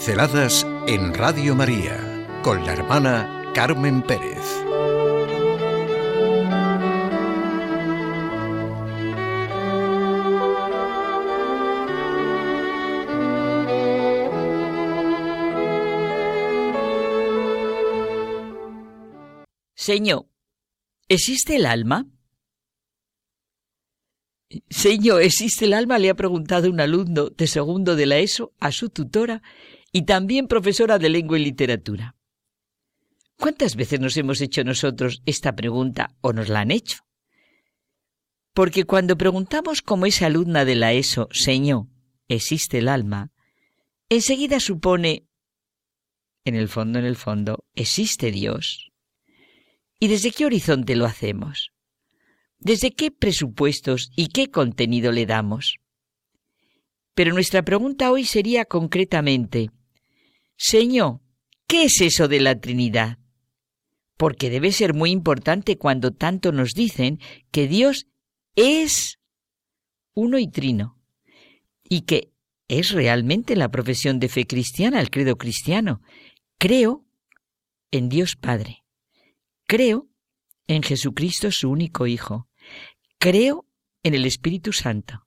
Pinceladas en Radio María con la hermana Carmen Pérez. Señor, ¿existe el alma? Señor, ¿existe el alma? Le ha preguntado un alumno de segundo de la ESO a su tutora y también profesora de lengua y literatura. ¿Cuántas veces nos hemos hecho nosotros esta pregunta o nos la han hecho? Porque cuando preguntamos como esa alumna de la ESO, Señor, ¿existe el alma? Enseguida supone, en el fondo, en el fondo, ¿existe Dios? ¿Y desde qué horizonte lo hacemos? ¿Desde qué presupuestos y qué contenido le damos? Pero nuestra pregunta hoy sería concretamente, Señor, ¿qué es eso de la Trinidad? Porque debe ser muy importante cuando tanto nos dicen que Dios es uno y trino, y que es realmente la profesión de fe cristiana, el credo cristiano. Creo en Dios Padre. Creo en Jesucristo su único Hijo. Creo en el Espíritu Santo.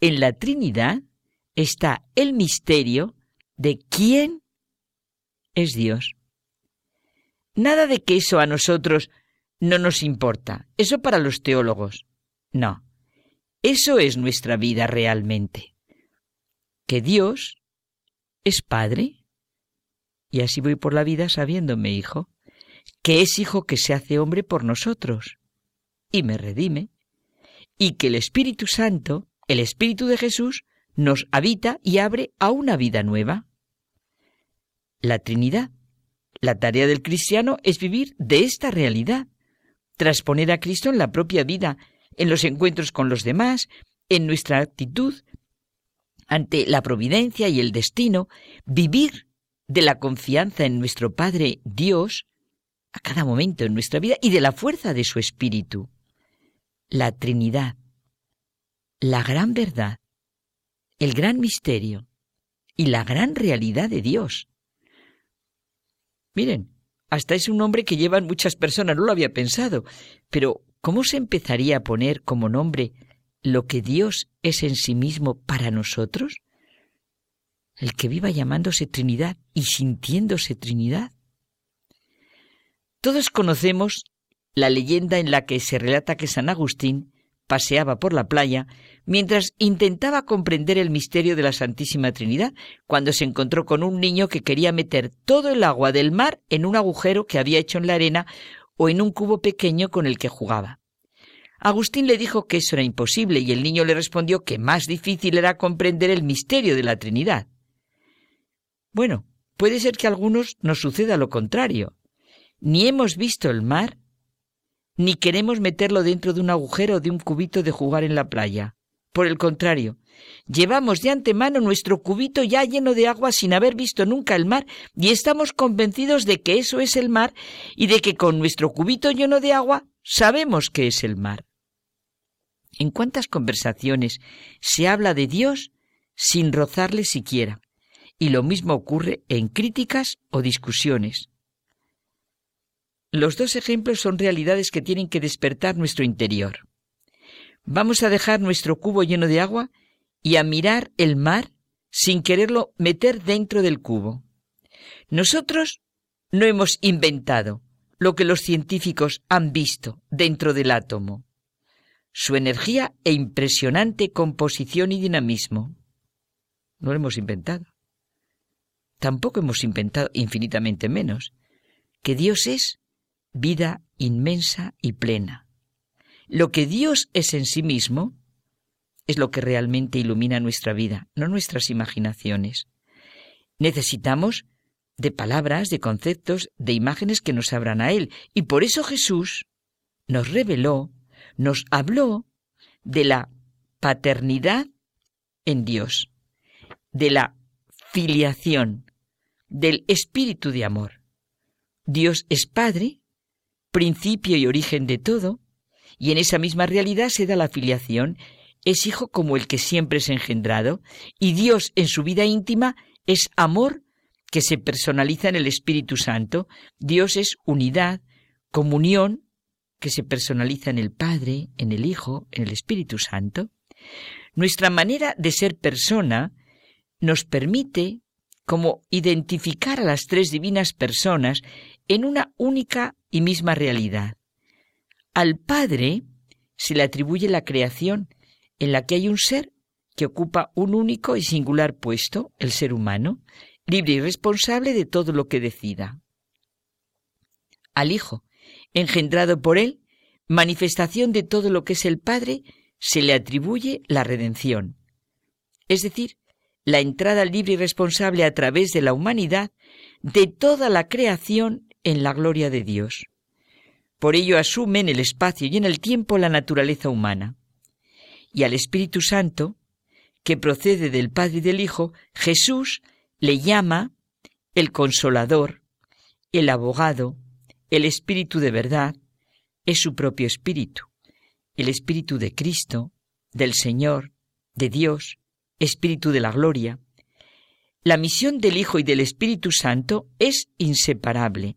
En la Trinidad está el misterio de quién es Dios. Nada de que eso a nosotros no nos importa. Eso para los teólogos. No. Eso es nuestra vida realmente. Que Dios es Padre. Y así voy por la vida sabiéndome hijo. Que es hijo que se hace hombre por nosotros. Y me redime y que el Espíritu Santo, el Espíritu de Jesús, nos habita y abre a una vida nueva. La Trinidad. La tarea del cristiano es vivir de esta realidad, transponer a Cristo en la propia vida, en los encuentros con los demás, en nuestra actitud ante la providencia y el destino, vivir de la confianza en nuestro Padre Dios a cada momento en nuestra vida y de la fuerza de su Espíritu la Trinidad, la gran verdad, el gran misterio y la gran realidad de Dios. Miren, hasta es un nombre que llevan muchas personas, no lo había pensado, pero ¿cómo se empezaría a poner como nombre lo que Dios es en sí mismo para nosotros? El que viva llamándose Trinidad y sintiéndose Trinidad. Todos conocemos la leyenda en la que se relata que San Agustín paseaba por la playa mientras intentaba comprender el misterio de la Santísima Trinidad, cuando se encontró con un niño que quería meter todo el agua del mar en un agujero que había hecho en la arena o en un cubo pequeño con el que jugaba. Agustín le dijo que eso era imposible y el niño le respondió que más difícil era comprender el misterio de la Trinidad. Bueno, puede ser que a algunos nos suceda lo contrario. Ni hemos visto el mar, ni queremos meterlo dentro de un agujero de un cubito de jugar en la playa. Por el contrario, llevamos de antemano nuestro cubito ya lleno de agua sin haber visto nunca el mar y estamos convencidos de que eso es el mar y de que con nuestro cubito lleno de agua sabemos que es el mar. ¿En cuántas conversaciones se habla de Dios sin rozarle siquiera? Y lo mismo ocurre en críticas o discusiones. Los dos ejemplos son realidades que tienen que despertar nuestro interior. Vamos a dejar nuestro cubo lleno de agua y a mirar el mar sin quererlo meter dentro del cubo. Nosotros no hemos inventado lo que los científicos han visto dentro del átomo, su energía e impresionante composición y dinamismo. No lo hemos inventado. Tampoco hemos inventado infinitamente menos que Dios es vida inmensa y plena. Lo que Dios es en sí mismo es lo que realmente ilumina nuestra vida, no nuestras imaginaciones. Necesitamos de palabras, de conceptos, de imágenes que nos abran a Él. Y por eso Jesús nos reveló, nos habló de la paternidad en Dios, de la filiación, del espíritu de amor. Dios es Padre principio y origen de todo, y en esa misma realidad se da la filiación, es hijo como el que siempre es engendrado, y Dios en su vida íntima es amor que se personaliza en el Espíritu Santo. Dios es unidad, comunión, que se personaliza en el Padre, en el Hijo, en el Espíritu Santo. Nuestra manera de ser persona nos permite como identificar a las tres divinas personas en una única y misma realidad. Al Padre se le atribuye la creación, en la que hay un ser que ocupa un único y singular puesto, el ser humano, libre y responsable de todo lo que decida. Al Hijo, engendrado por él, manifestación de todo lo que es el Padre, se le atribuye la redención. Es decir, la entrada libre y responsable a través de la humanidad de toda la creación en la gloria de Dios. Por ello asume en el espacio y en el tiempo la naturaleza humana. Y al Espíritu Santo, que procede del Padre y del Hijo, Jesús le llama el consolador, el abogado, el Espíritu de verdad, es su propio Espíritu, el Espíritu de Cristo, del Señor, de Dios, Espíritu de la Gloria. La misión del Hijo y del Espíritu Santo es inseparable.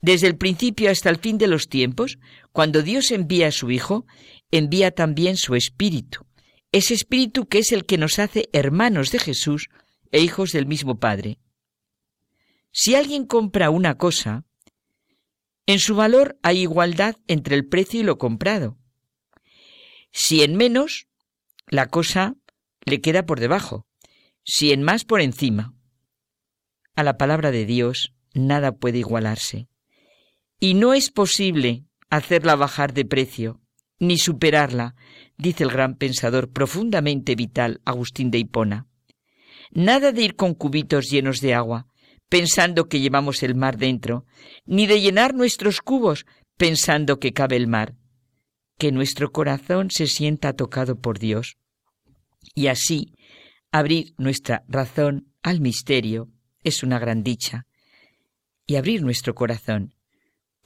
Desde el principio hasta el fin de los tiempos, cuando Dios envía a su Hijo, envía también su Espíritu, ese Espíritu que es el que nos hace hermanos de Jesús e hijos del mismo Padre. Si alguien compra una cosa, en su valor hay igualdad entre el precio y lo comprado. Si en menos, la cosa le queda por debajo, si en más por encima. A la palabra de Dios nada puede igualarse. Y no es posible hacerla bajar de precio, ni superarla, dice el gran pensador profundamente vital Agustín de Hipona. Nada de ir con cubitos llenos de agua, pensando que llevamos el mar dentro, ni de llenar nuestros cubos pensando que cabe el mar. Que nuestro corazón se sienta tocado por Dios. Y así, abrir nuestra razón al misterio es una gran dicha. Y abrir nuestro corazón,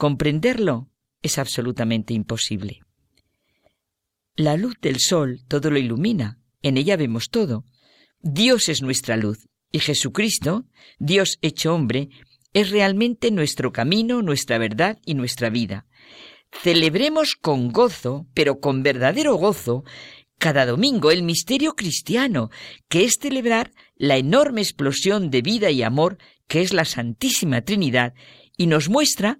comprenderlo, es absolutamente imposible. La luz del sol todo lo ilumina, en ella vemos todo. Dios es nuestra luz, y Jesucristo, Dios hecho hombre, es realmente nuestro camino, nuestra verdad y nuestra vida. Celebremos con gozo, pero con verdadero gozo, cada domingo el misterio cristiano, que es celebrar la enorme explosión de vida y amor que es la Santísima Trinidad y nos muestra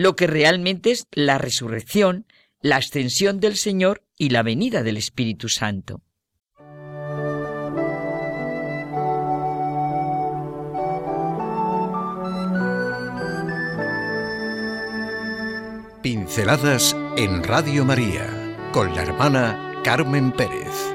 lo que realmente es la resurrección, la ascensión del Señor y la venida del Espíritu Santo. Pinceladas en Radio María con la hermana Carmen Pérez.